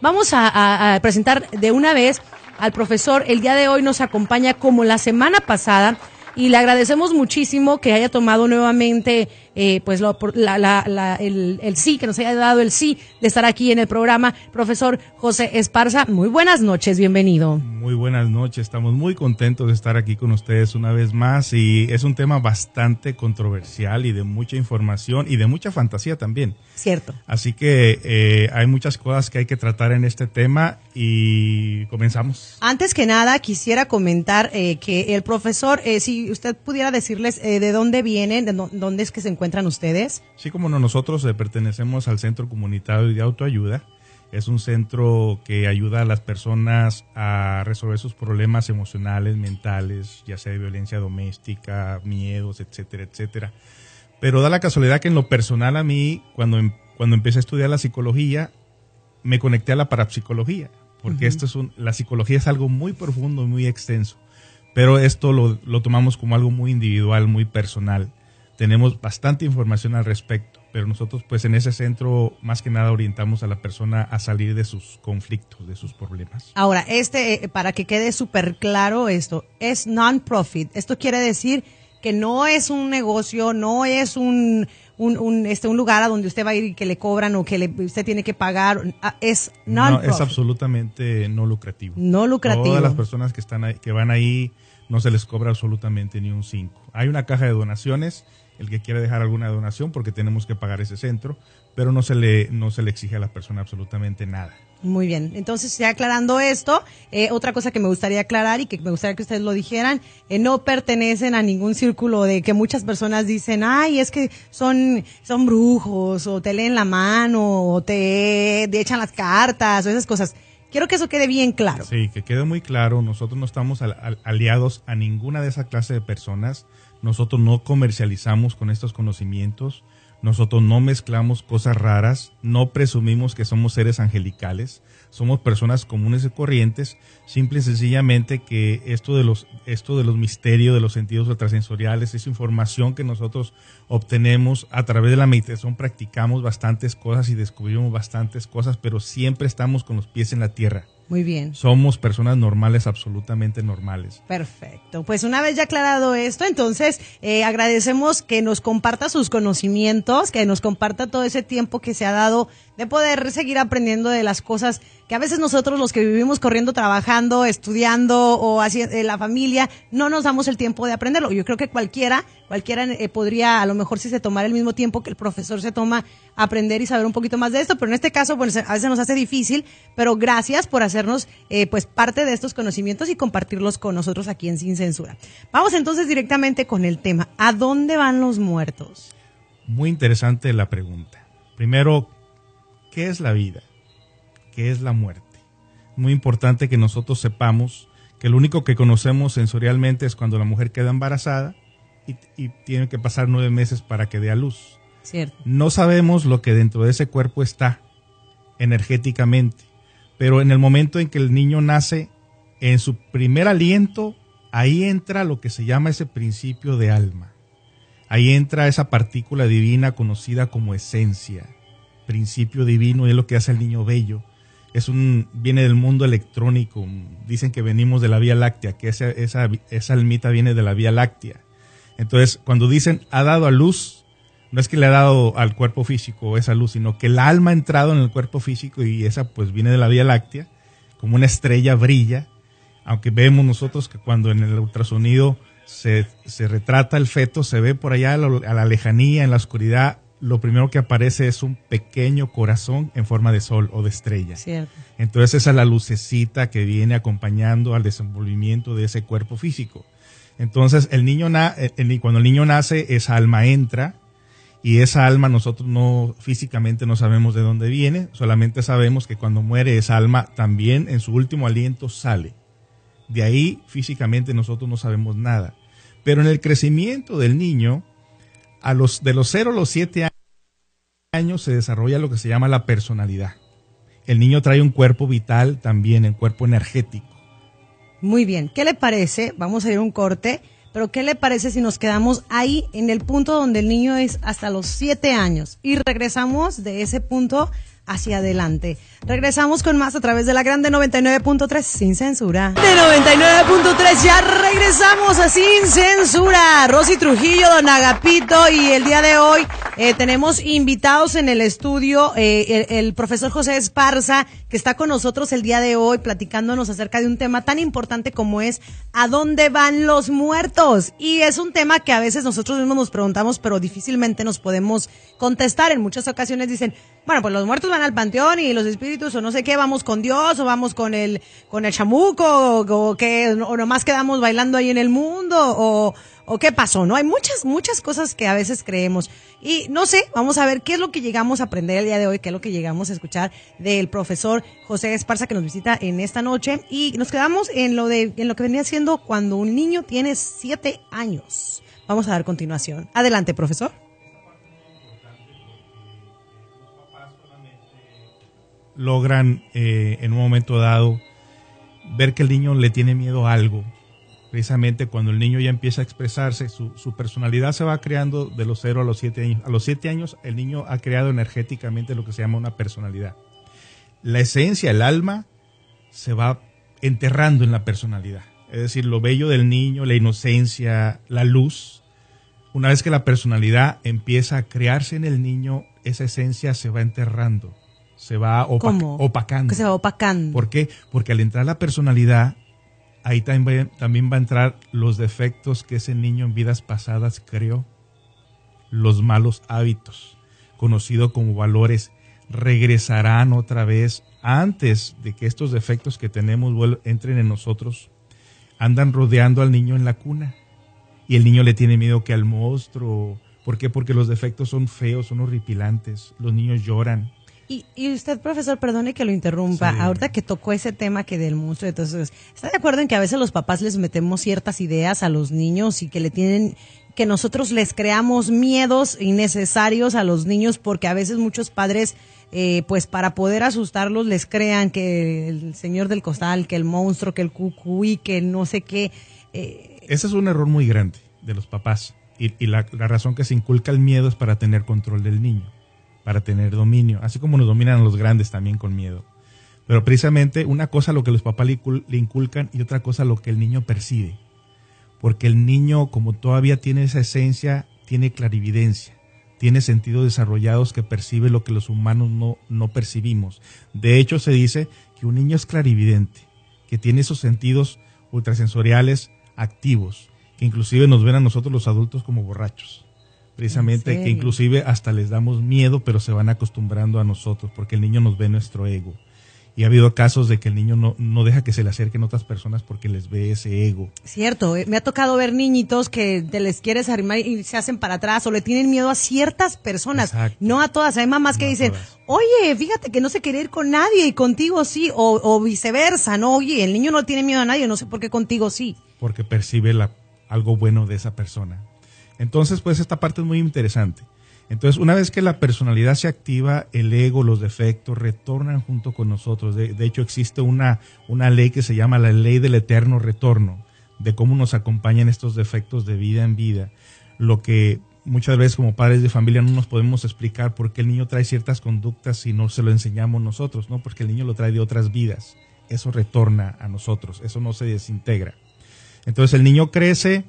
Vamos a, presentar de una vez al profesor. El día de hoy nos acompaña como la semana pasada y le agradecemos muchísimo que haya tomado nuevamente eh, pues lo, la, el, el, sí, que nos haya dado el sí de estar aquí en el programa. Profesor José Esparza, muy buenas noches, bienvenido. Muy buenas noches, estamos muy contentos de estar aquí con ustedes una vez más y es un tema bastante controversial y de mucha información y de mucha fantasía también. Cierto. Así que eh, hay muchas cosas que hay que tratar en este tema y comenzamos. Antes que nada, quisiera comentar eh, que el profesor, si usted pudiera decirles de dónde vienen, de dónde es que se encuentran encuentran ustedes? Sí, como no, nosotros eh, pertenecemos al Centro Comunitario de Autoayuda. Es un centro que ayuda a las personas a resolver sus problemas emocionales, mentales, ya sea de violencia doméstica, miedos, etcétera, etcétera. Pero da la casualidad que en lo personal a mí, cuando, em, cuando empecé a estudiar la psicología, me conecté a la parapsicología, porque esto es un, la psicología es algo muy profundo, muy extenso, pero esto lo, lo tomamos como algo muy individual, muy personal tenemos bastante información al respecto, pero nosotros pues en ese centro más que nada orientamos a la persona a salir de sus conflictos, de sus problemas. Ahora, este, eh, para que quede súper claro esto, es non-profit. Esto quiere decir que no es un negocio, no es un, un, este, un lugar a donde usted va a ir y que le cobran o que le, usted tiene que pagar. Ah, es non-profit. No, es absolutamente no lucrativo. No lucrativo. Todas las personas que, están ahí, que van ahí no se les cobra absolutamente ni un 5. Hay una caja de donaciones el que quiere dejar alguna donación porque tenemos que pagar ese centro, pero no se le, no se le exige a la persona absolutamente nada. Muy bien, entonces ya aclarando esto, eh, otra cosa que me gustaría aclarar y que me gustaría que ustedes lo dijeran, eh, no pertenecen a ningún círculo de que muchas personas dicen, ay, es que son, son brujos, o te leen la mano, o te, echan las cartas, o esas cosas. Quiero que eso quede bien claro. Sí, que quede muy claro, nosotros no estamos aliados a ninguna de esa clase de personas nosotros no comercializamos con estos conocimientos, nosotros no mezclamos cosas raras, no presumimos que somos seres angelicales, somos personas comunes y corrientes, simple y sencillamente que esto de los, esto de los misterios, de los sentidos extrasensoriales, es información que nosotros obtenemos a través de la meditación, practicamos bastantes cosas y descubrimos bastantes cosas, pero siempre estamos con los pies en la tierra. Muy bien. Somos personas normales, absolutamente normales. Perfecto. Pues una vez ya aclarado esto, entonces eh, agradecemos que nos comparta sus conocimientos, que nos comparta todo ese tiempo que se ha dado de poder seguir aprendiendo de las cosas que a veces nosotros los que vivimos corriendo, trabajando, estudiando o haciendo eh, la familia, no nos damos el tiempo de aprenderlo. Yo creo que cualquiera, cualquiera eh, podría, a lo mejor si se tomara el mismo tiempo que el profesor se toma, aprender y saber un poquito más de esto, pero en este caso, bueno, a veces nos hace difícil, pero gracias por hacernos eh, pues parte de estos conocimientos y compartirlos con nosotros aquí en Sin Censura. Vamos entonces directamente con el tema. ¿A dónde van los muertos? Muy interesante la pregunta. Primero, ¿qué es la vida? que es la muerte. Muy importante que nosotros sepamos que lo único que conocemos sensorialmente es cuando la mujer queda embarazada y, tiene que pasar nueve meses para que dé a luz. No sabemos lo que dentro de ese cuerpo está energéticamente, pero en el momento en que el niño nace, en su primer aliento, ahí entra lo que se llama ese principio de alma. Ahí entra esa partícula divina conocida como esencia, principio divino, es lo que hace el niño bello es un, viene del mundo electrónico. Dicen que venimos de la Vía Láctea, que esa, esa, esa almita viene de la Vía Láctea. Entonces, cuando dicen ha dado a luz, no es que le ha dado al cuerpo físico esa luz, sino que el alma ha entrado en el cuerpo físico y esa pues viene de la Vía Láctea, como una estrella brilla, aunque vemos nosotros que cuando en el ultrasonido se, se retrata el feto, se ve por allá a la lejanía, en la oscuridad, lo primero que aparece es un pequeño corazón en forma de sol o de estrella. Entonces esa es la lucecita que viene acompañando al desenvolvimiento de ese cuerpo físico. Entonces el niño na cuando el niño nace, esa alma entra y esa alma nosotros no físicamente no sabemos de dónde viene, solamente sabemos que cuando muere esa alma también en su último aliento sale. De ahí físicamente nosotros no sabemos nada. Pero en el crecimiento del niño, a los, de los 0 a los 7 años se desarrolla lo que se llama la personalidad. El niño trae un cuerpo vital también, el cuerpo energético. Muy bien, ¿qué le parece? Vamos a ir a un corte, pero ¿qué le parece si nos quedamos ahí en el punto donde el niño es hasta los 7 años y regresamos de ese punto hacia adelante. Regresamos con más a través de la grande 99.3 sin censura. De 99.3 ya regresamos a sin censura. Rosy Trujillo, Don Agapito y el día de hoy eh, tenemos invitados en el estudio eh, el, el, profesor José Esparza que está con nosotros el día de hoy platicándonos acerca de un tema tan importante como es ¿a dónde van los muertos? Y es un tema que a veces nosotros mismos nos preguntamos pero difícilmente nos podemos contestar. En muchas ocasiones dicen, bueno, pues los muertos van al panteón y los espíritus o no sé qué, vamos con Dios o vamos con el, con el chamuco o, que, o nomás quedamos bailando ahí en el mundo o, o qué pasó, ¿no? Hay muchas, muchas cosas que a veces creemos. Y no sé, vamos a ver qué es lo que llegamos a aprender el día de hoy, qué es lo que llegamos a escuchar del profesor José Esparza que nos visita en esta noche. Y nos quedamos en lo de, en lo que venía siendo cuando un niño tiene siete años. Vamos a dar continuación. Adelante, profesor. Logran eh, en un momento dado ver que el niño le tiene miedo a algo. Precisamente cuando el niño ya empieza a expresarse, su, su, personalidad se va creando de los 0 a los 7 años. A los 7 años el niño ha creado energéticamente lo que se llama una personalidad. La esencia, el alma, se va enterrando en la personalidad. Es decir, lo bello del niño, la inocencia, la luz. Una vez que la personalidad empieza a crearse en el niño, esa esencia se va enterrando se va opa opacando. Que se va opacando. ¿Por qué? Porque al entrar la personalidad, ahí también, también va a entrar los defectos que ese niño en vidas pasadas creó, los malos hábitos, conocidos como valores, regresarán otra vez antes de que estos defectos que tenemos entren en nosotros, andan rodeando al niño en la cuna. Y el niño le tiene miedo que al monstruo. ¿Por qué? Porque los defectos son feos, son horripilantes. Los niños lloran y, y, usted, profesor, perdone que lo interrumpa, sí. ahorita que tocó ese tema que del monstruo, entonces, ¿está de acuerdo en que a veces los papás les metemos ciertas ideas a los niños y que le tienen, que nosotros les creamos miedos innecesarios a los niños porque a veces muchos padres, eh, pues para poder asustarlos les crean que el señor del costal, que el monstruo, que el cucuy, que no sé qué. Eh. Ese es un error muy grande de los papás y, y la, la razón que se inculca el miedo es para tener control del niño para tener dominio, así como nos dominan los grandes también con miedo. Pero precisamente una cosa lo que los papás le inculcan y otra cosa lo que el niño percibe. Porque el niño, como todavía tiene esa esencia, tiene clarividencia, tiene sentidos desarrollados que percibe lo que los humanos no, no percibimos. De hecho, se dice que un niño es clarividente, que tiene esos sentidos ultrasensoriales activos, que inclusive nos ven a nosotros los adultos como borrachos precisamente que inclusive hasta les damos miedo, pero se van acostumbrando a nosotros, porque el niño nos ve nuestro ego. Y ha habido casos de que el niño no, no deja que se le acerquen otras personas porque les ve ese ego. Cierto, eh, me ha tocado ver niñitos que te les quieres arrimar y se hacen para atrás o le tienen miedo a ciertas personas, Exacto. no a todas. Hay mamás que dicen, oye, fíjate que no se quiere ir con nadie y contigo sí, o, o, viceversa, ¿no? Oye, el niño no tiene miedo a nadie, no sé por qué contigo sí. Porque percibe la, algo bueno de esa persona. Entonces, pues esta parte es muy interesante. Entonces, una vez que la personalidad se activa, el ego, los defectos retornan junto con nosotros. De, hecho, existe una, una ley que se llama la ley del eterno retorno, de cómo nos acompañan estos defectos de vida en vida. Lo que muchas veces como padres de familia no nos podemos explicar por qué el niño trae ciertas conductas si no se lo enseñamos nosotros, ¿no? Porque el niño lo trae de otras vidas. Eso retorna a nosotros, eso no se desintegra. Entonces, el niño crece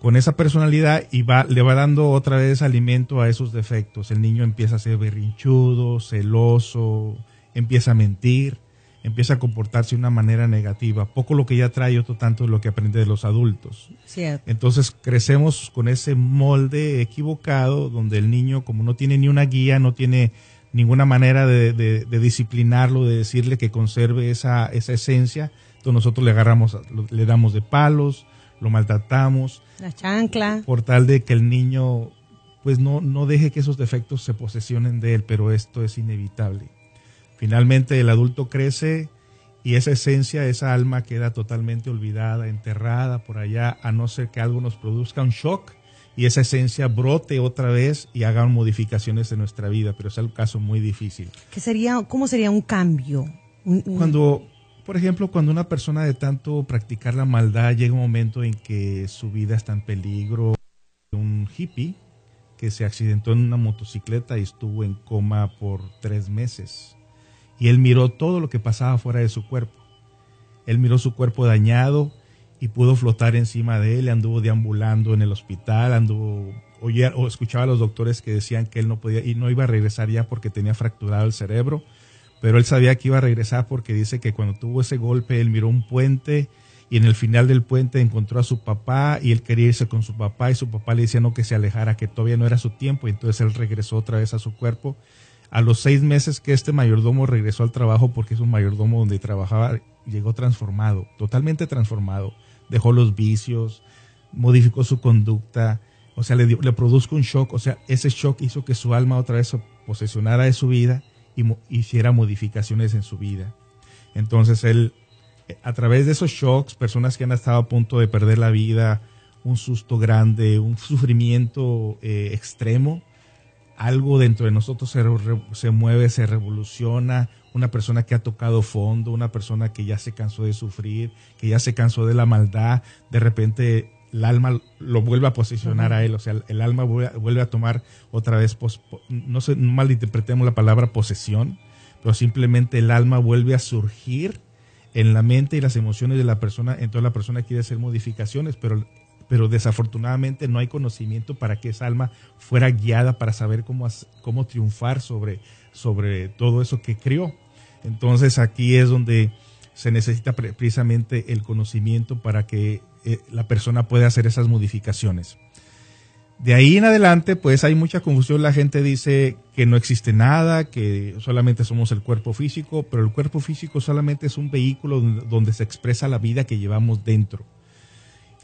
con esa personalidad y va, le va dando otra vez alimento a esos defectos. El niño empieza a ser berrinchudo, celoso, empieza a mentir, empieza a comportarse de una manera negativa. Poco lo que ya trae, otro tanto lo que aprende de los adultos. Cierto. Entonces crecemos con ese molde equivocado donde el niño, como no tiene ni una guía, no tiene ninguna manera de, de, de disciplinarlo, de decirle que conserve esa, esa esencia, entonces nosotros le agarramos, le damos de palos, lo maltratamos. La chancla. Por tal de que el niño pues no, no deje que esos defectos se posesionen de él, pero esto es inevitable. Finalmente el adulto crece y esa esencia, esa alma queda totalmente olvidada, enterrada por allá, a no ser que algo nos produzca un shock y esa esencia brote otra vez y haga modificaciones en nuestra vida, pero es un caso muy difícil. ¿Qué sería, ¿Cómo sería un cambio? Cuando por ejemplo, cuando una persona de tanto practicar la maldad llega un momento en que su vida está en peligro, un hippie que se accidentó en una motocicleta y estuvo en coma por tres meses. Y él miró todo lo que pasaba fuera de su cuerpo. Él miró su cuerpo dañado y pudo flotar encima de él, anduvo deambulando en el hospital, anduvo oía, o escuchaba a los doctores que decían que él no podía y no iba a regresar ya porque tenía fracturado el cerebro, pero él sabía que iba a regresar porque dice que cuando tuvo ese golpe él miró un puente y en el final del puente encontró a su papá y él quería irse con su papá y su papá le decía no que se alejara, que todavía no era su tiempo y entonces él regresó otra vez a su cuerpo. A los seis meses que este mayordomo regresó al trabajo porque es un mayordomo donde trabajaba, llegó transformado, totalmente transformado. Dejó los vicios, modificó su conducta, o sea, le, le produjo un shock, o sea, ese shock hizo que su alma otra vez se posesionara de su vida hiciera modificaciones en su vida. Entonces él a través de esos shocks, personas que han estado a punto de perder la vida, un susto grande, un sufrimiento eh, extremo, algo dentro de nosotros se, se, mueve, se revoluciona, una persona que ha tocado fondo, una persona que ya se cansó de sufrir, que ya se cansó de la maldad, de repente el alma lo vuelve a posicionar a él, o sea, el alma vuelve, a tomar otra vez, no, se, no malinterpretemos la palabra posesión, pero simplemente el alma vuelve a surgir en la mente y las emociones de la persona, entonces la persona quiere hacer modificaciones, pero, pero desafortunadamente no hay conocimiento para que esa alma fuera guiada para saber cómo, cómo triunfar sobre, sobre todo eso que crió. Entonces aquí es donde se necesita precisamente el conocimiento para que eh, la persona pueda hacer esas modificaciones. De ahí en adelante, pues hay mucha confusión. La gente dice que no existe nada, que solamente somos el cuerpo físico, pero el cuerpo físico solamente es un vehículo donde se expresa la vida que llevamos dentro.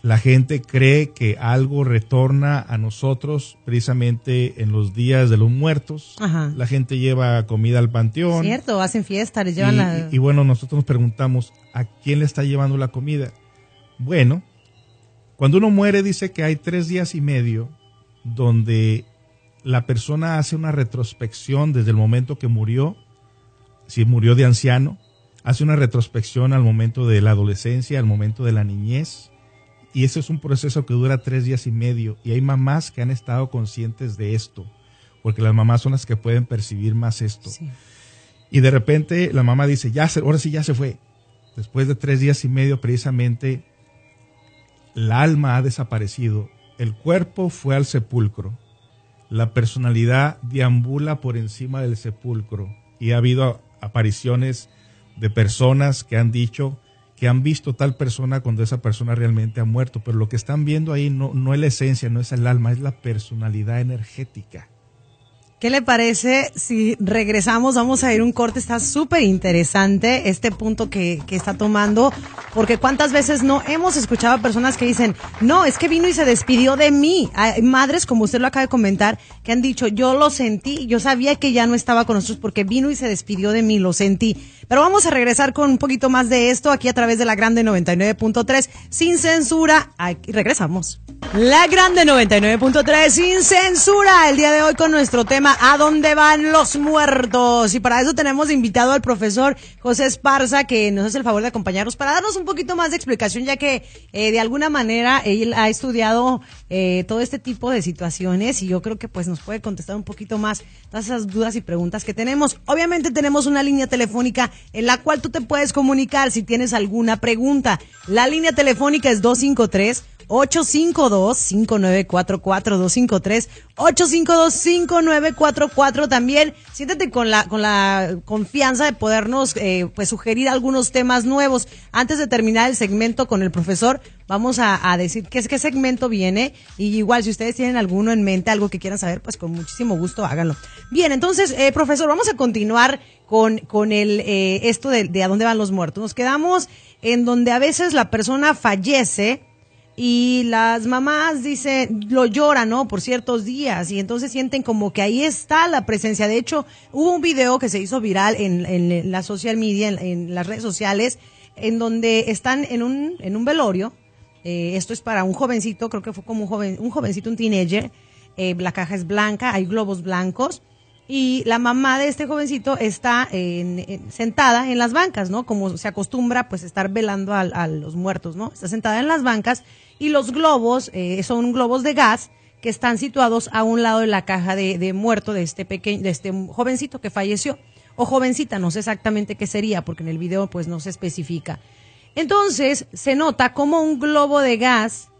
La gente cree que algo retorna a nosotros precisamente en los días de los muertos. La gente lleva comida al panteón. Cierto, hacen fiestas, les llevan y, la... y bueno, nosotros nos preguntamos, ¿a quién le está llevando la comida? Bueno, cuando uno muere dice que hay tres días y medio donde la persona hace una retrospección desde el momento que murió, si murió de anciano, hace una retrospección al momento de la adolescencia, al momento de la niñez, y ese es un proceso que dura tres días y medio, y hay mamás que han estado conscientes de esto, porque las mamás son las que pueden percibir más esto. Y de repente la mamá dice, ya, ahora sí ya se fue. Después de tres días y medio, precisamente, la alma ha desaparecido el cuerpo fue al sepulcro. La personalidad deambula por encima del sepulcro. Y ha habido apariciones de personas que han dicho que han visto tal persona cuando esa persona realmente ha muerto. Pero lo que están viendo ahí no, no es la esencia, no es el alma, es la personalidad energética. ¿Qué le parece si regresamos? Vamos a ir un corte, está súper interesante este punto que, que, está tomando, porque cuántas veces no hemos escuchado a personas que dicen, no, es que vino y se despidió de mí. Hay madres, como usted lo acaba de comentar, que han dicho, yo lo sentí, yo sabía que ya no estaba con nosotros porque vino y se despidió de mí, lo sentí. Pero vamos a regresar con un poquito más de esto aquí a través de la Grande 99.3, sin censura. Aquí regresamos. La Grande 99.3, sin censura, el día de hoy con nuestro tema ¿A dónde van los muertos? Y para eso tenemos invitado al profesor José Esparza, que nos hace el favor de acompañarnos para darnos un poquito más de explicación, ya que eh, de alguna manera él ha estudiado eh, todo este tipo de situaciones y yo creo que pues puede contestar un poquito más todas esas dudas y preguntas que tenemos. Obviamente tenemos una línea telefónica en la cual tú te puedes comunicar si tienes alguna pregunta. La línea telefónica es 253 852-5944-253, 852-5944 también. Siéntate con la, con la confianza de podernos, eh, pues, sugerir algunos temas nuevos. Antes de terminar el segmento con el profesor, vamos a, a decir qué, qué segmento viene. Y igual, si ustedes tienen alguno en mente, algo que quieran saber, pues con muchísimo gusto háganlo. Bien, entonces, eh, profesor, vamos a continuar con, con el, eh, esto de, de a dónde van los muertos. Nos quedamos en donde a veces la persona fallece, y las mamás dicen, lo lloran, ¿no? Por ciertos días y entonces sienten como que ahí está la presencia. De hecho, hubo un video que se hizo viral en, en la social media, en, las redes sociales, en donde están en un, en un velorio. Eh, esto es para un jovencito, creo que fue como un joven, un jovencito, un teenager. Eh, la caja es blanca, hay globos blancos y la mamá de este jovencito está en, sentada en las bancas, ¿no? Como se acostumbra, pues, estar velando a, los muertos, ¿no? Está sentada en las bancas y los globos eh, son globos de gas que están situados a un lado de la caja de, de muerto de este pequeño, de este jovencito que falleció. O jovencita, no sé exactamente qué sería, porque en el video pues no se especifica. Entonces se nota como un globo de gas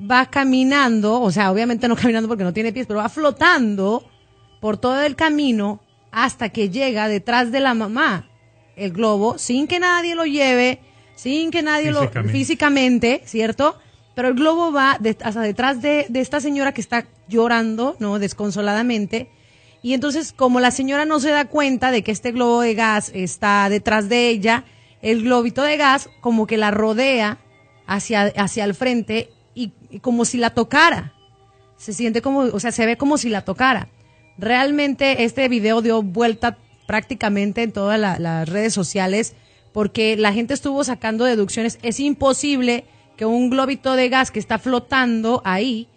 va caminando, o sea, obviamente no caminando porque no tiene pies, pero va flotando por todo el camino hasta que llega detrás de la mamá el globo, sin que nadie lo lleve, sin que nadie lo físicamente, ¿cierto? Pero el globo va hasta detrás de, de esta señora que está llorando, ¿no? Desconsoladamente. Y entonces, como la señora no se da cuenta de que este globo de gas está detrás de ella, el globito de gas como que la rodea hacia, hacia el frente y, como si la tocara. Se siente como, o sea, se ve como si la tocara. Realmente este video dio vuelta prácticamente en todas las redes sociales porque la gente estuvo sacando deducciones. Es imposible que un globito de gas que está flotando ahí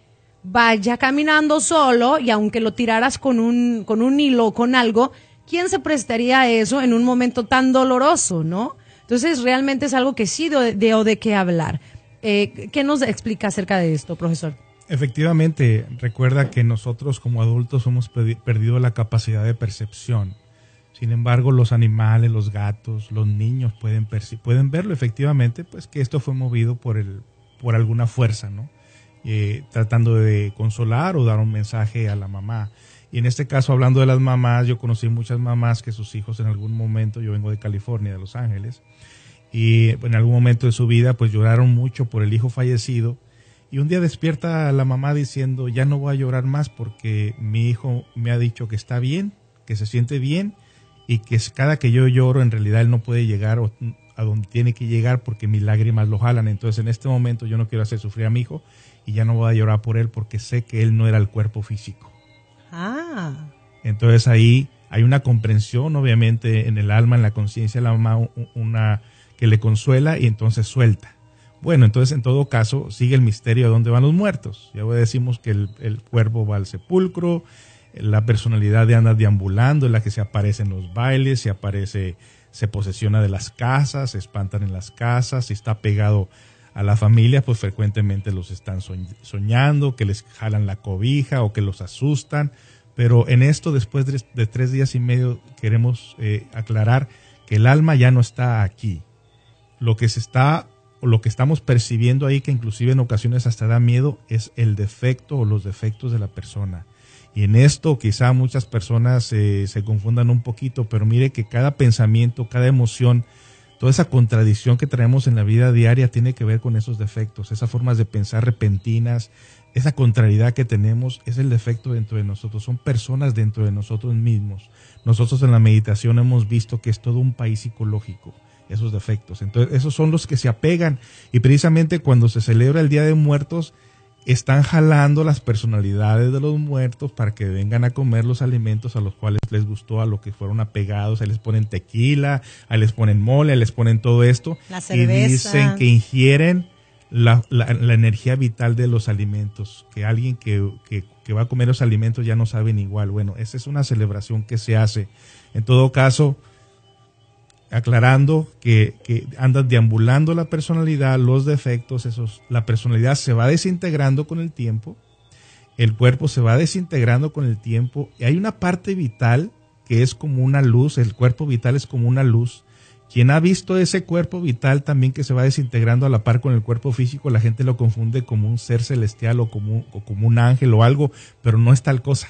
vaya caminando solo y aunque lo tiraras con un, con un hilo o con algo, ¿quién se prestaría a eso en un momento tan doloroso, no? Entonces, realmente es algo que sí de, de, de qué hablar. Eh, ¿Qué nos explica acerca de esto, profesor? Efectivamente, recuerda que nosotros como adultos hemos perdido la capacidad de percepción. Sin embargo, los animales, los gatos, los niños pueden, pueden verlo efectivamente, pues que esto fue movido por, el, por alguna fuerza, ¿no? Eh, tratando de consolar o dar un mensaje a la mamá. Y en este caso, hablando de las mamás, yo conocí muchas mamás que sus hijos en algún momento, yo vengo de California, de Los Ángeles, y en algún momento de su vida pues lloraron mucho por el hijo fallecido y un día despierta la mamá diciendo ya no voy a llorar más porque mi hijo me ha dicho que está bien, que se siente bien y que cada que yo lloro en realidad él no puede llegar a donde tiene que llegar porque mis lágrimas lo jalan. Entonces en este momento yo no quiero hacer sufrir a mi hijo y ya no voy a llorar por él porque sé que él no era el cuerpo físico. Ah. Entonces ahí hay una comprensión obviamente en el alma, en la conciencia de la mamá, una que le consuela y entonces suelta. Bueno, entonces en todo caso sigue el misterio de dónde van los muertos. Ya decimos que el, cuerpo va al sepulcro, la personalidad de anda deambulando, es la que se aparece en los bailes, se aparece, se posesiona de las casas, se espantan en las casas, si está pegado a la familia, pues frecuentemente los están soñando, que les jalan la cobija o que los asustan. Pero en esto, después de, tres días y medio, queremos eh, aclarar que el alma ya no está aquí, lo que se está lo que estamos percibiendo ahí, que inclusive en ocasiones hasta da miedo, es el defecto o los defectos de la persona. Y en esto quizá muchas personas se confundan un poquito, pero mire que cada pensamiento, cada emoción, toda esa contradicción que traemos en la vida diaria tiene que ver con esos defectos, esas formas de pensar repentinas, esa contrariedad que tenemos es el defecto dentro de nosotros, son personas dentro de nosotros mismos. Nosotros en la meditación hemos visto que es todo un país psicológico esos defectos. Entonces, esos son los que se apegan y precisamente cuando se celebra el Día de Muertos, están jalando las personalidades de los muertos para que vengan a comer los alimentos a los cuales les gustó, a lo que fueron apegados. Ahí les ponen tequila, ahí les ponen mole, ahí les ponen todo esto. y dicen que ingieren la, la, energía vital de los alimentos, que alguien que, que, que va a comer los alimentos ya no saben igual. Bueno, esa es una celebración que se hace. En todo caso, aclarando que, que andan deambulando la personalidad, los defectos, esos, la personalidad se va desintegrando con el tiempo, el cuerpo se va desintegrando con el tiempo y hay una parte vital que es como una luz, el cuerpo vital es como una luz. Quien ha visto ese cuerpo vital también que se va desintegrando a la par con el cuerpo físico, la gente lo confunde como un ser celestial o como, o como un ángel o algo, pero no es tal cosa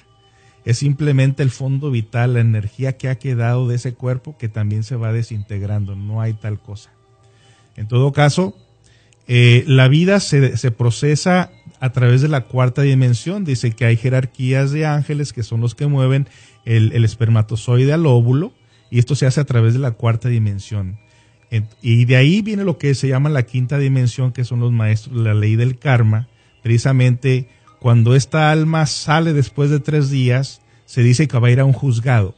es simplemente el fondo vital, la energía que ha quedado de ese cuerpo que también se va desintegrando, no hay tal cosa. En todo caso, eh, la vida se, procesa a través de la cuarta dimensión. Dice que hay jerarquías de ángeles que son los que mueven el, el espermatozoide al óvulo y esto se hace a través de la cuarta dimensión. Y de ahí viene lo que se llama la quinta dimensión, que son los maestros de la ley del karma, precisamente cuando esta alma sale después de tres días, se dice que va a ir a un juzgado.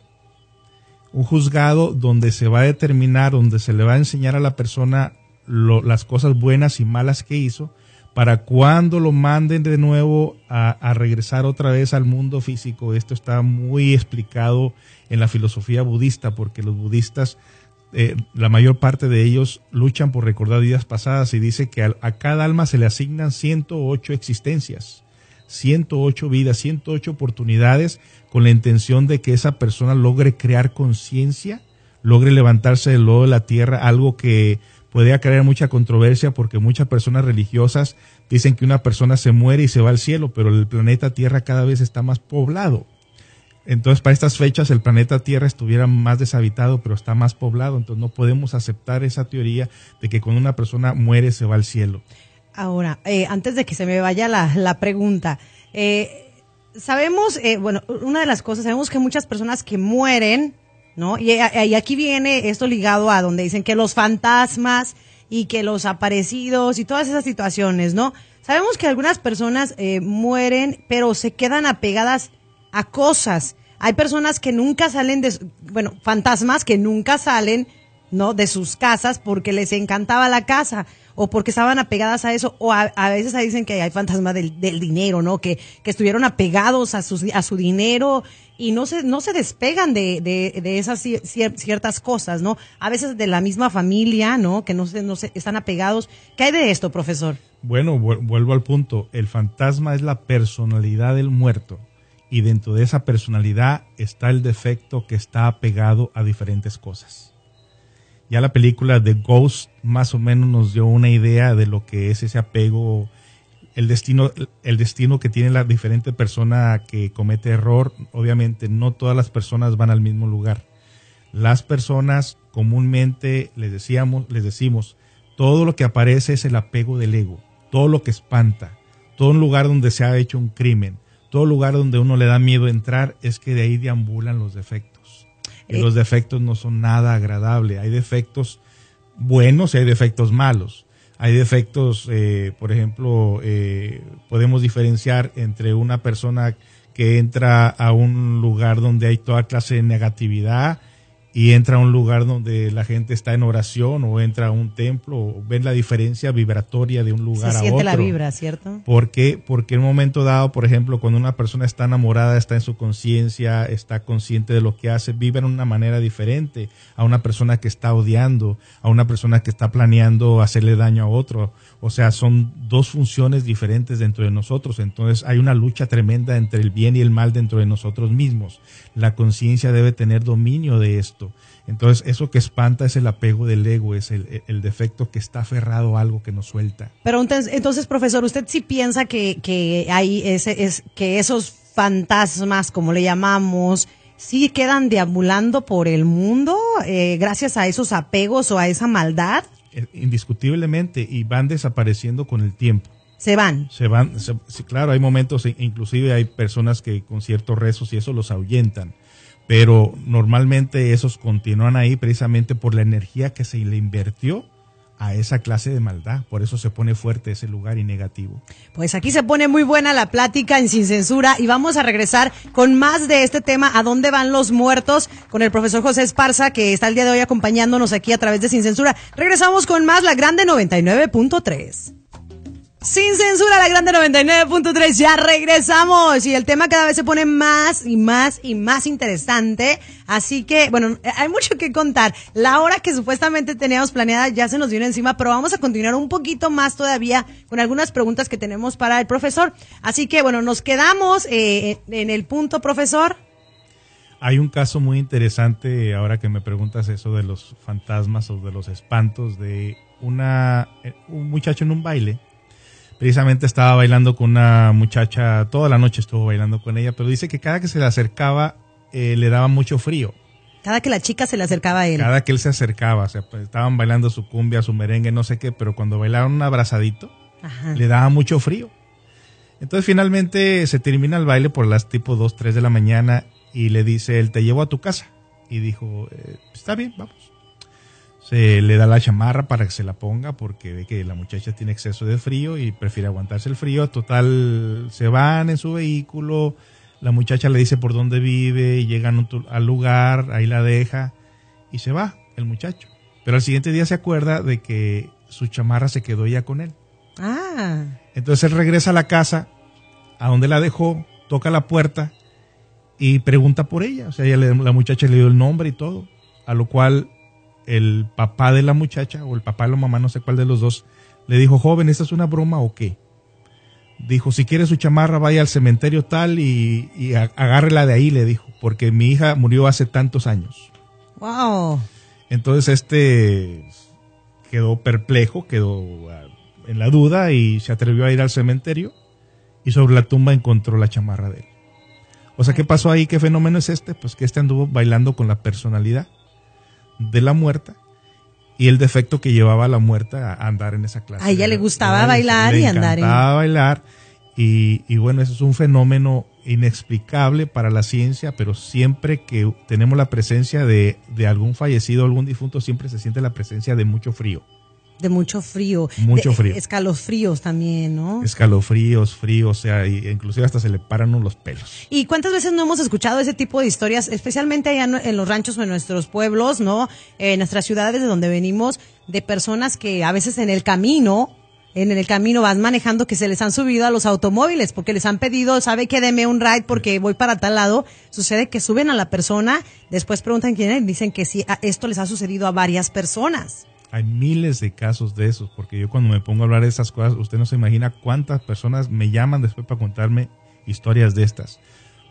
Un juzgado donde se va a determinar, donde se le va a enseñar a la persona las cosas buenas y malas que hizo, para cuando lo manden de nuevo a, regresar otra vez al mundo físico. Esto está muy explicado en la filosofía budista, porque los budistas, eh, la mayor parte de ellos luchan por recordar vidas pasadas y dice que a, a cada alma se le asignan 108 existencias 108 vidas, 108 oportunidades con la intención de que esa persona logre crear conciencia, logre levantarse del lodo de la tierra, algo que podría crear mucha controversia porque muchas personas religiosas dicen que una persona se muere y se va al cielo, pero el planeta Tierra cada vez está más poblado. Entonces, para estas fechas, el planeta Tierra estuviera más deshabitado, pero está más poblado. Entonces, no podemos aceptar esa teoría de que cuando una persona muere se va al cielo. Ahora, eh, antes de que se me vaya la, pregunta, eh, sabemos, eh, bueno, una de las cosas, sabemos que muchas personas que mueren, ¿no? Y, y, aquí viene esto ligado a donde dicen que los fantasmas y que los aparecidos y todas esas situaciones, ¿no? Sabemos que algunas personas mueren, pero se quedan apegadas a cosas. Hay personas que nunca salen de, bueno, fantasmas que nunca salen, ¿no? De sus casas porque les encantaba la casa o porque estaban apegadas a eso, o a, veces dicen que hay fantasmas del, dinero, ¿no? Que, que estuvieron apegados a, sus, a su dinero y no se, no se despegan de, de, esas ciertas cosas, ¿no? A veces de la misma familia, ¿no? Que no se, no se están apegados. ¿Qué hay de esto, profesor? Bueno, vuelvo al punto. El fantasma es la personalidad del muerto y dentro de esa personalidad está el defecto que está apegado a diferentes cosas. Ya la película The Ghost más o menos nos dio una idea de lo que es ese apego, el destino, el destino que tiene la diferente persona que comete error. Obviamente no todas las personas van al mismo lugar. Las personas comúnmente les decíamos, les decimos, todo lo que aparece es el apego del ego, todo lo que espanta, todo un lugar donde se ha hecho un crimen, todo lugar donde uno le da miedo entrar es que de ahí deambulan los defectos. Y eh. los defectos no son nada agradable. Hay defectos buenos y hay defectos malos. Hay defectos, eh, por ejemplo, eh, podemos diferenciar entre una persona que entra a un lugar donde hay toda clase de negatividad y entra a un lugar donde la gente está en oración o entra a un templo, ven la diferencia vibratoria de un lugar Se a siente otro. la vibra, ¿cierto? ¿Por qué? Porque en un momento dado, por ejemplo, cuando una persona está enamorada, está en su conciencia, está consciente de lo que hace, vive en una manera diferente a una persona que está odiando, a una persona que está planeando hacerle daño a otro. O sea, son dos funciones diferentes dentro de nosotros. Entonces hay una lucha tremenda entre el bien y el mal dentro de nosotros mismos. La conciencia debe tener dominio de esto. Entonces, eso que espanta es el apego del ego, es el, defecto que está aferrado a algo que nos suelta. Pero entonces, profesor, ¿usted sí piensa que, que hay ese, es, que esos fantasmas, como le llamamos, sí quedan deambulando por el mundo eh, gracias a esos apegos o a esa maldad? Eh, indiscutiblemente, y van desapareciendo con el tiempo. Se van. Se van, claro, hay momentos, e inclusive hay personas que con ciertos rezos y eso los ahuyentan pero normalmente esos continúan ahí precisamente por la energía que se le invirtió a esa clase de maldad. Por eso se pone fuerte ese lugar y negativo. Pues aquí se pone muy buena la plática en Sin Censura y vamos a regresar con más de este tema, ¿A dónde van los muertos? Con el profesor José Esparza, que está el día de hoy acompañándonos aquí a través de Sin Censura. Regresamos con más, la grande 99.3. Sin censura, la grande 99.3, ya regresamos y el tema cada vez se pone más y más y más interesante. Así que, bueno, hay mucho que contar. La hora que supuestamente teníamos planeada ya se nos vino encima, pero vamos a continuar un poquito más todavía con algunas preguntas que tenemos para el profesor. Así que, bueno, nos quedamos eh, en el punto, profesor. Hay un caso muy interesante, ahora que me preguntas eso de los fantasmas o de los espantos, de una, eh, un muchacho en un baile precisamente estaba bailando con una muchacha, toda la noche estuvo bailando con ella, pero dice que cada que se le acercaba eh, le daba mucho frío. Cada que la chica se le acercaba a él. Cada que él se acercaba, o sea, pues, estaban bailando su cumbia, su merengue, no sé qué, pero cuando bailaban un abrazadito, le daba mucho frío. Entonces finalmente se termina el baile por las tipo 2, 3 de la mañana y le dice él, te llevo a tu casa. Y dijo, eh, está bien, vamos se le da la chamarra para que se la ponga porque ve que la muchacha tiene exceso de frío y prefiere aguantarse el frío. Total, se van en su vehículo, la muchacha le dice por dónde vive, llegan al lugar, ahí la deja y se va el muchacho. Pero al siguiente día se acuerda de que su chamarra se quedó ya con él. Ah. Entonces él regresa a la casa, a donde la dejó, toca la puerta y pregunta por ella. O sea, la muchacha le dio el nombre y todo. A lo cual el papá de la muchacha o el papá de la mamá, no sé cuál de los dos, le dijo, joven, ¿esta es una broma o qué? dijo, si quiere su chamarra, vaya al cementerio tal y, y agárrela de ahí, le dijo, porque mi hija murió hace tantos años. Wow. Entonces este quedó perplejo, quedó ah, en la duda y se atrevió a ir al cementerio y sobre la tumba encontró la chamarra de él. O sea, ¿qué pasó ahí? ¿Qué fenómeno es este? Pues que este anduvo bailando con la personalidad de la muerta y el defecto que llevaba a la muerta a andar en esa clase. A ella le gustaba bailar le y andar en- encantaba bailar y, y bueno, eso es un fenómeno inexplicable para la ciencia, pero siempre que tenemos la presencia de, de algún fallecido, algún difunto, siempre se siente la presencia de mucho frío. De mucho frío. Mucho De- frío. Escalofríos también, ¿no? Escalofríos, frío, o sea, y inclusive hasta se le paran los pelos. ¿Y cuántas veces no hemos escuchado ese tipo de historias, especialmente allá en- los ranchos o en nuestros pueblos, ¿no? En nuestras ciudades de donde venimos, de personas que a veces en el camino, en el camino van manejando que se les han subido a los automóviles porque les han pedido, sabe que deme un ride porque voy para tal lado. Sucede que suben a la persona, después preguntan quién es, dicen que sí, esto les ha sucedido a varias personas. Hay miles de casos de esos, porque yo cuando me pongo a hablar de esas cosas, usted no se imagina cuántas personas me llaman después para contarme historias de estas.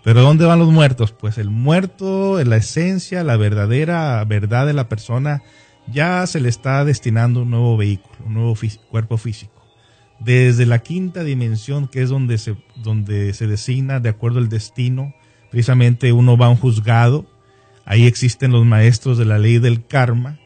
Pero ¿dónde van los muertos? Pues el muerto, la esencia, la verdadera verdad de la persona, ya se le está destinando un nuevo vehículo, un nuevo cuerpo físico. Desde la quinta dimensión, que es donde se, donde se designa de acuerdo al destino, precisamente uno va a un juzgado, ahí existen los maestros de la ley del karma,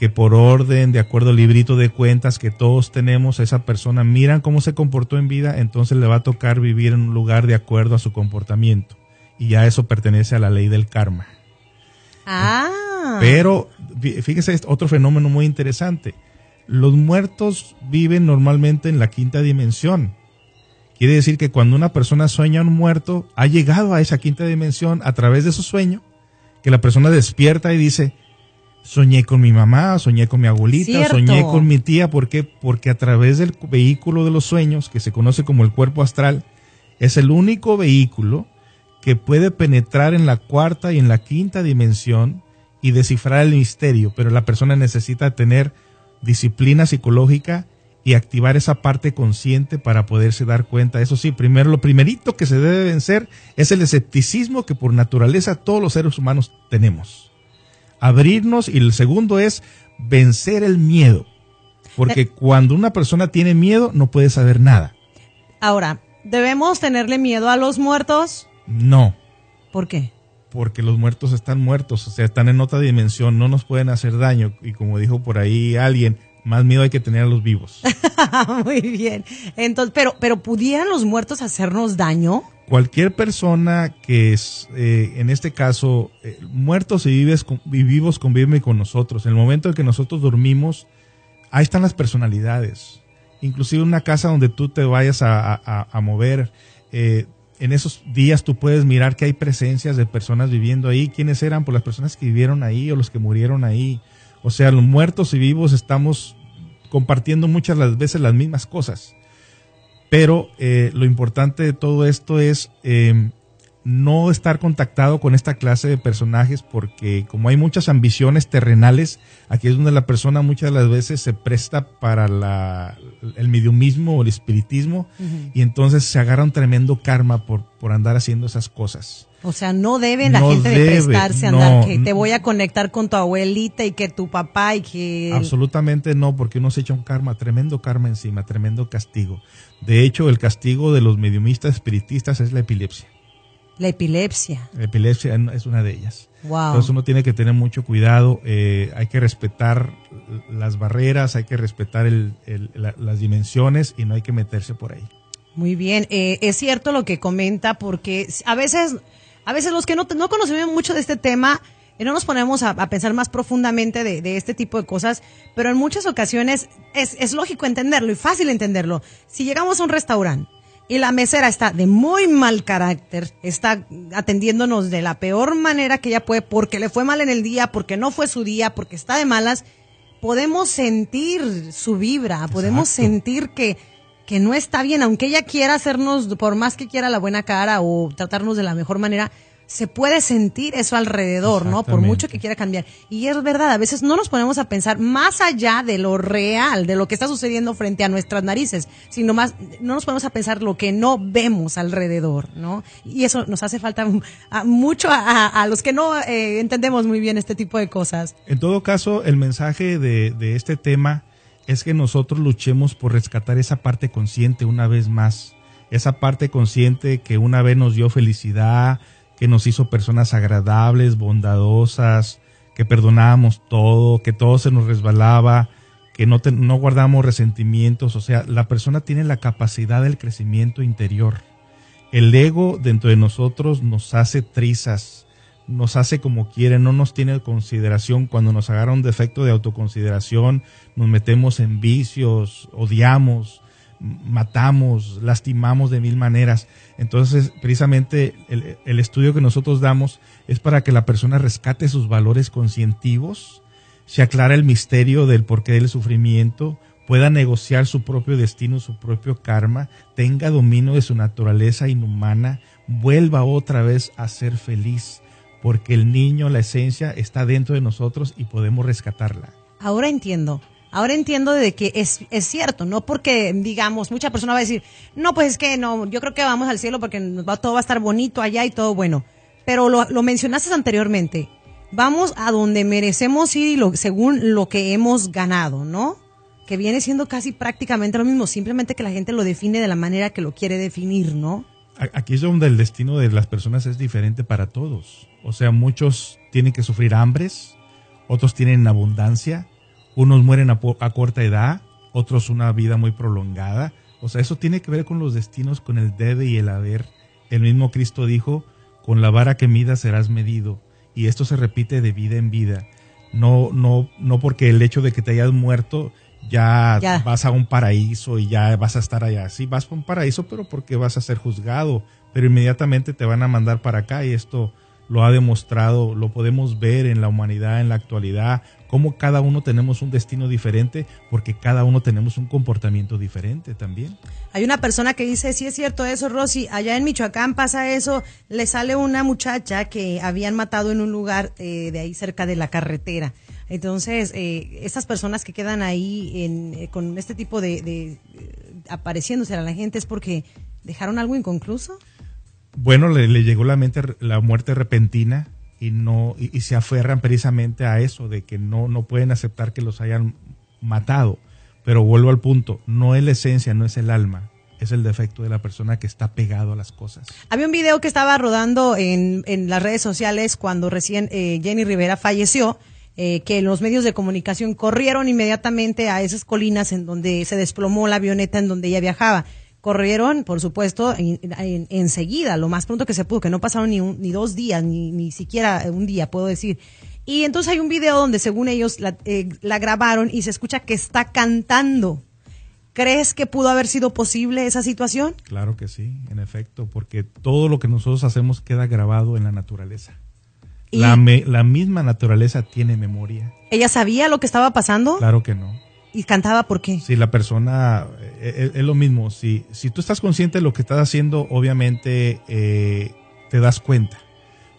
que por orden, de acuerdo al librito de cuentas que todos tenemos, a esa persona miran cómo se comportó en vida, entonces le va a tocar vivir en un lugar de acuerdo a su comportamiento. Y ya eso pertenece a la ley del karma. Ah. Pero fí- fíjese es otro fenómeno muy interesante. Los muertos viven normalmente en la quinta dimensión. Quiere decir que cuando una persona sueña un muerto, ha llegado a esa quinta dimensión a través de su sueño, que la persona despierta y dice, soñé con mi mamá, soñé con mi abuelita, Cierto. soñé con mi tía, ¿por qué? Porque a través del vehículo de los sueños, que se conoce como el cuerpo astral, es el único vehículo que puede penetrar en la cuarta y en la quinta dimensión y descifrar el misterio, pero la persona necesita tener disciplina psicológica y activar esa parte consciente para poderse dar cuenta. Eso sí, primero lo primerito que se debe vencer es el escepticismo que por naturaleza todos los seres humanos tenemos. Abrirnos y el segundo es vencer el miedo. Porque cuando una persona tiene miedo no puede saber nada. Ahora, ¿debemos tenerle miedo a los muertos? No. ¿Por qué? porque los muertos están muertos, o sea, están en otra dimensión, no nos pueden hacer daño. Y como dijo por ahí alguien, más miedo hay que tener a los vivos. Muy bien. Entonces, pero, pero ¿pudieran los muertos hacernos daño? Cualquier persona que es, eh, en este caso, eh, muertos y, vives con- vivos conviven con nosotros. En el momento en que nosotros dormimos, ahí están las personalidades. Inclusive una casa donde tú te vayas a, mover, eh, en esos días tú puedes mirar que hay presencias de personas viviendo ahí. ¿Quiénes eran? Pues las personas que vivieron ahí o los que murieron ahí. O sea, los muertos y vivos estamos compartiendo muchas las veces las mismas cosas. Pero eh, lo importante de todo esto es eh, no estar contactado con esta clase de personajes porque como hay muchas ambiciones terrenales, aquí es donde la persona muchas de las veces se presta para la, el mediumismo o el espiritismo y entonces se agarra un tremendo karma por, por andar haciendo esas cosas. O sea, no deben la No gente de debe, prestarse a no, andar que te voy a conectar con tu abuelita y que tu papá y que... Absolutamente no, porque uno se echa un karma, tremendo karma encima, tremendo castigo. De hecho, el castigo de los mediumistas espiritistas es la epilepsia. La epilepsia. La epilepsia es una de ellas. Wow. Entonces uno tiene que tener mucho cuidado, eh, hay que respetar las barreras, hay que respetar el- el- la- las dimensiones y no hay que meterse por ahí. Muy bien, eh, es cierto lo que comenta porque a veces, a veces los que no, no conocemos mucho de este tema, eh, no nos ponemos a, a pensar más profundamente de, de este tipo de cosas, pero en muchas ocasiones es, es lógico entenderlo y fácil entenderlo. Si llegamos a un restaurante y la mesera está de muy mal carácter, está atendiéndonos de la peor manera que ella puede, porque le fue mal en el día, porque no fue su día, porque está de malas, podemos sentir su vibra, podemos Exacto. sentir que, que no está bien, aunque ella quiera hacernos, por más que quiera la buena cara o tratarnos de la mejor manera, se puede sentir eso alrededor, ¿no? Por mucho que quiera cambiar. Y es verdad, a veces no nos ponemos a pensar más allá de lo real, de lo que está sucediendo frente a nuestras narices, sino más, no nos ponemos a pensar lo que no vemos alrededor, ¿no? Y eso nos hace falta mucho a, los que no eh, entendemos muy bien este tipo de cosas. En todo caso, el mensaje de, de este tema es que nosotros luchemos por rescatar esa parte consciente una vez más, esa parte consciente que una vez nos dio felicidad, que nos hizo personas agradables, bondadosas, que perdonábamos todo, que todo se nos resbalaba, que no, no guardamos resentimientos. O sea, la persona tiene la capacidad del crecimiento interior. El ego dentro de nosotros nos hace trizas, nos hace como quiere, no nos tiene consideración. Cuando nos agarra un defecto de autoconsideración, nos metemos en vicios, odiamos, matamos, lastimamos de mil maneras. Entonces, precisamente el, estudio que nosotros damos es para que la persona rescate sus valores conscientivos, se aclara el misterio del porqué del sufrimiento, pueda negociar su propio destino, su propio karma, tenga dominio de su naturaleza inhumana, vuelva otra vez a ser feliz, porque el niño, la esencia, está dentro de nosotros y podemos rescatarla. Ahora entiendo. Ahora entiendo de que es, es cierto, no porque, digamos, mucha persona va a decir, no, pues es que no, yo creo que vamos al cielo porque todo va a estar bonito allá y todo bueno. Pero lo, lo mencionaste anteriormente, vamos a donde merecemos ir y lo, según lo que hemos ganado, ¿no? Que viene siendo casi prácticamente lo mismo, simplemente que la gente lo define de la manera que lo quiere definir, ¿no? Aquí es donde el destino de las personas es diferente para todos. O sea, muchos tienen que sufrir hambres, otros tienen abundancia, unos mueren a, corta edad, otros una vida muy prolongada. O sea, eso tiene que ver con los destinos, con el debe y el haber. El mismo Cristo dijo, con la vara que mida serás medido. Y esto se repite de vida en vida. No, no, no porque el hecho de que te hayas muerto ya, ya, vas a un paraíso y ya vas a estar allá. Sí, vas a un paraíso, pero porque vas a ser juzgado. Pero inmediatamente te van a mandar para acá y esto lo ha demostrado, lo podemos ver en la humanidad, en la actualidad, cómo cada uno tenemos un destino diferente, porque cada uno tenemos un comportamiento diferente también. Hay una persona que dice, sí es cierto eso, Rosy, allá en Michoacán pasa eso, le sale una muchacha que habían matado en un lugar eh, de ahí cerca de la carretera. Entonces, eh, estas personas que quedan ahí en, eh, con este tipo de, de apareciéndose a la gente es porque dejaron algo inconcluso bueno, le, llegó la mente la muerte repentina y no y, se aferran precisamente a eso de que no no pueden aceptar que los hayan matado. Pero vuelvo al punto, no es la esencia, no es el alma, es el defecto de la persona que está pegado a las cosas. Había un video que estaba rodando en, las redes sociales cuando recién eh, Jenny Rivera falleció, eh, que los medios de comunicación corrieron inmediatamente a esas colinas en donde se desplomó la avioneta en donde ella viajaba corrieron, por supuesto, enseguida, lo más pronto que se pudo, que no pasaron ni, ni dos días, ni, ni siquiera un día, puedo decir. Y entonces hay un video donde según ellos la, eh, la grabaron y se escucha que está cantando. ¿Crees que pudo haber sido posible esa situación? Claro que sí, en efecto, porque todo lo que nosotros hacemos queda grabado en la naturaleza. La, la misma naturaleza tiene memoria. ¿Ella sabía lo que estaba pasando? Claro que no. ¿Y cantaba por qué? Si la persona, eh, eh, es, lo mismo, si, si tú estás consciente de lo que estás haciendo, obviamente eh, te das cuenta.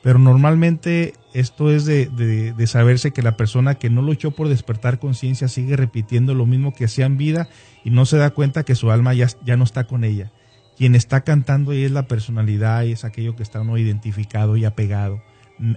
Pero normalmente esto es de, de, saberse que la persona que no luchó por despertar conciencia sigue repitiendo lo mismo que hacía en vida y no se da cuenta que su alma ya, ya no está con ella. Quien está cantando y es la personalidad y es aquello que está uno identificado y apegado.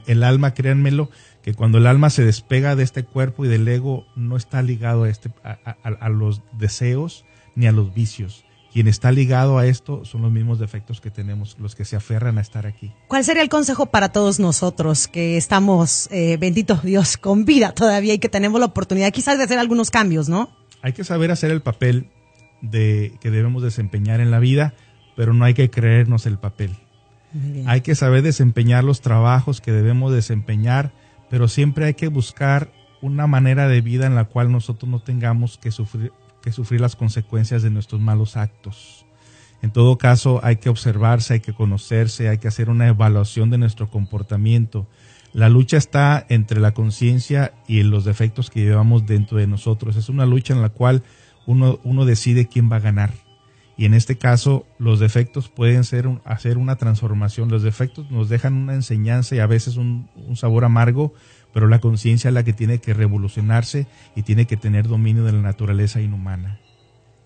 El alma, créanmelo, que cuando el alma se despega de este cuerpo y del ego, no está ligado a, este, a, los deseos ni a los vicios. Quien está ligado a esto son los mismos defectos que tenemos, los que se aferran a estar aquí. ¿Cuál sería el consejo para todos nosotros que estamos, eh, bendito Dios, con vida todavía y que tenemos la oportunidad quizás de hacer algunos cambios, ¿no? Hay que saber hacer el papel de, que debemos desempeñar en la vida, pero no hay que creernos el papel. Hay que saber desempeñar los trabajos que debemos desempeñar pero siempre hay que buscar una manera de vida en la cual nosotros no tengamos que sufrir, que sufrir las consecuencias de nuestros malos actos. En todo caso, hay que observarse, hay que conocerse, hay que hacer una evaluación de nuestro comportamiento. La lucha está entre la conciencia y los defectos que llevamos dentro de nosotros. Es una lucha en la cual uno, uno decide quién va a ganar. Y en este caso, los defectos pueden ser hacer una transformación. Los defectos nos dejan una enseñanza y a veces un, un sabor amargo, pero la conciencia es la que tiene que revolucionarse y tiene que tener dominio de la naturaleza inhumana.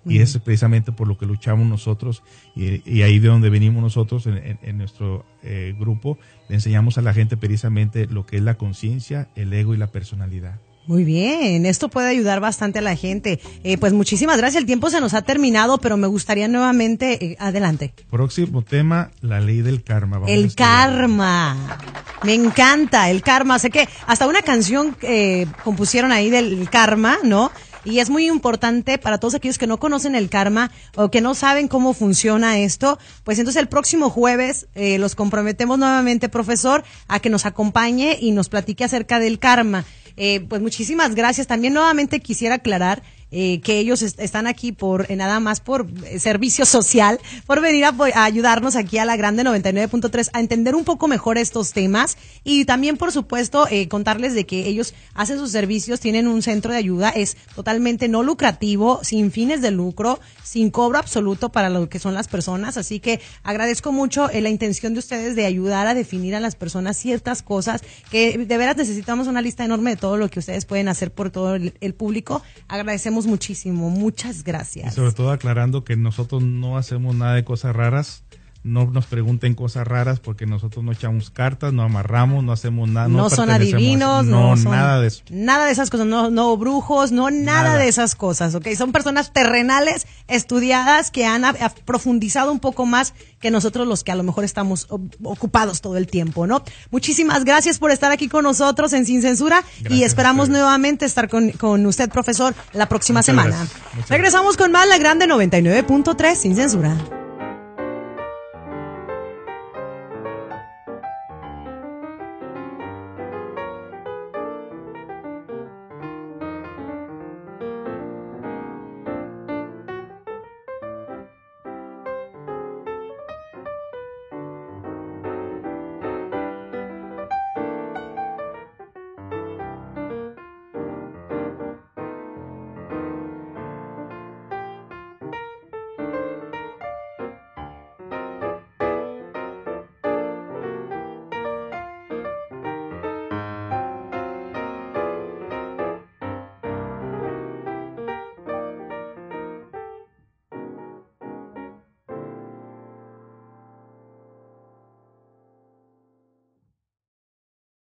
Y es precisamente por lo que luchamos nosotros y, ahí de donde venimos nosotros en, nuestro eh, grupo, le enseñamos a la gente precisamente lo que es la conciencia, el ego y la personalidad. Muy bien, esto puede ayudar bastante a la gente. Eh, pues muchísimas gracias, el tiempo se nos ha terminado, pero me gustaría nuevamente, eh, adelante. Próximo tema, la ley del karma. el karma, me encanta el karma. Sé que hasta una canción eh, compusieron ahí del karma, ¿no? Y es muy importante para todos aquellos que no conocen el karma o que no saben cómo funciona esto, pues entonces el próximo jueves eh, los comprometemos nuevamente, profesor, a que nos acompañe y nos platique acerca del karma. Eh, pues muchísimas gracias. También nuevamente quisiera aclarar eh, que ellos están aquí por eh, nada más por eh, servicio social, por venir a, ayudarnos aquí a la Grande 99.3 a entender un poco mejor estos temas y también, por supuesto, contarles de que ellos hacen sus servicios, tienen un centro de ayuda, es totalmente no lucrativo, sin fines de lucro, sin cobro absoluto para lo que son las personas. Así que agradezco mucho la intención de ustedes de ayudar a definir a las personas ciertas cosas que de veras necesitamos una lista enorme de todo lo que ustedes pueden hacer por todo el público. Agradecemos muchísimo. Muchas gracias. Y sobre todo aclarando que nosotros no hacemos nada de cosas raras no nos pregunten cosas raras porque nosotros no echamos cartas, no amarramos, no hacemos nada. No, son adivinos, no, nada de eso. Nada de esas cosas, no, no brujos, no nada, de esas cosas, ¿ok? Son personas terrenales, estudiadas, que han profundizado un poco más que nosotros los que a lo mejor estamos ocupados todo el tiempo, ¿no? Muchísimas gracias por estar aquí con nosotros en Sin Censura y esperamos nuevamente estar con, con, usted, profesor, la próxima semana. Regresamos con más La Grande 99.3 Sin Censura.